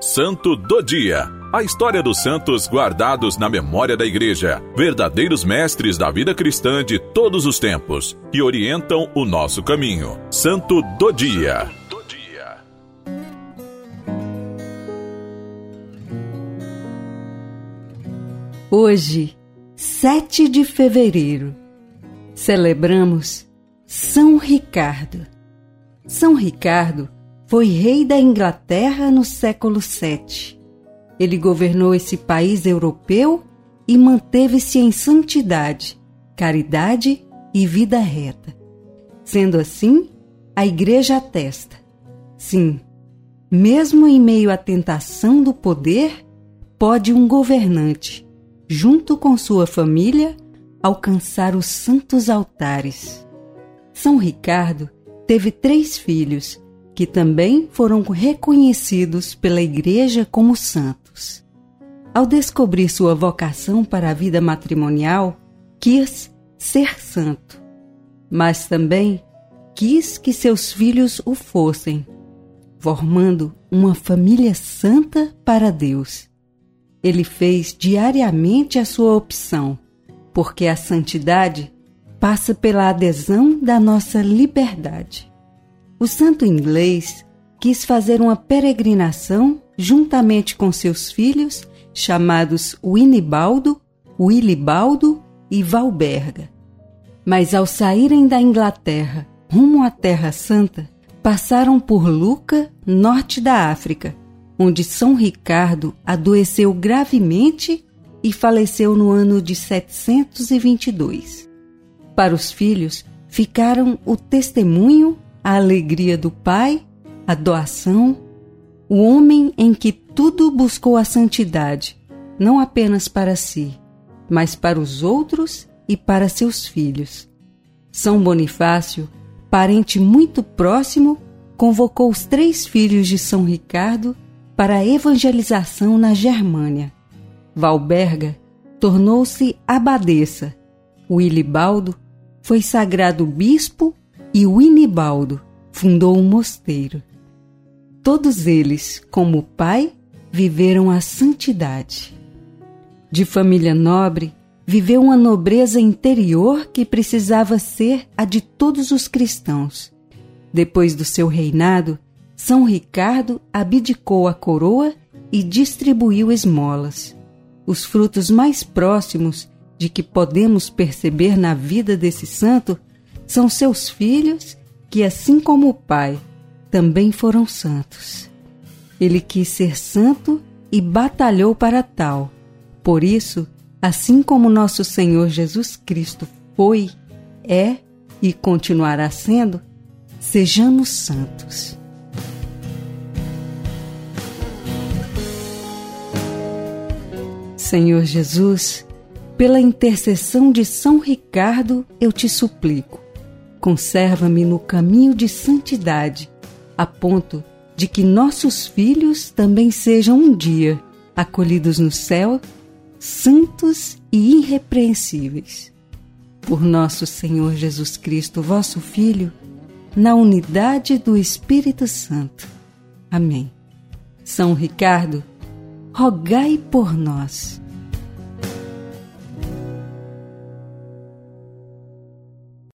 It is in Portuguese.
Santo do Dia. A história dos santos guardados na memória da Igreja, verdadeiros mestres da vida cristã de todos os tempos, que orientam o nosso caminho. Santo do Dia. Hoje, 7 de fevereiro, celebramos São Ricardo. São Ricardo foi rei da Inglaterra no século VII. Ele governou esse país europeu e manteve-se em santidade, caridade e vida reta. Sendo assim, a Igreja atesta: sim, mesmo em meio à tentação do poder, pode um governante, junto com sua família, alcançar os santos altares. São Ricardo teve três filhos que também foram reconhecidos pela Igreja como santos. Ao descobrir sua vocação para a vida matrimonial, quis ser santo, mas também quis que seus filhos o fossem, formando uma família santa para Deus. Ele fez diariamente a sua opção, porque a santidade passa pela adesão da nossa liberdade. O santo inglês quis fazer uma peregrinação juntamente com seus filhos, chamados Winibaldo, Willibaldo e Valberga. Mas ao saírem da Inglaterra rumo à Terra Santa, passaram por Luca, norte da África, onde São Ricardo adoeceu gravemente e faleceu no ano de 722. Para os filhos ficaram o testemunho a alegria do Pai, a doação, o homem em que tudo buscou a santidade, não apenas para si, mas para os outros e para seus filhos. São Bonifácio, parente muito próximo, convocou os três filhos de São Ricardo para a evangelização na Germânia. Valberga tornou-se abadesa. Wilibaldo foi sagrado bispo e Winibaldo fundou um mosteiro. Todos eles, como pai, viveram a santidade. De família nobre, viveu uma nobreza interior que precisava ser a de todos os cristãos. Depois do seu reinado, São Ricardo abdicou a coroa e distribuiu esmolas. Os frutos mais próximos de que podemos perceber na vida desse santo são seus filhos que, assim como o Pai, também foram santos. Ele quis ser santo e batalhou para tal. Por isso, assim como nosso Senhor Jesus Cristo foi, é e continuará sendo, sejamos santos. Senhor Jesus, pela intercessão de São Ricardo, eu te suplico Conserva-me no caminho de santidade, a ponto de que nossos filhos também sejam um dia acolhidos no céu, santos e irrepreensíveis. Por nosso Senhor Jesus Cristo, vosso Filho, na unidade do Espírito Santo. Amém. São Ricardo, rogai por nós.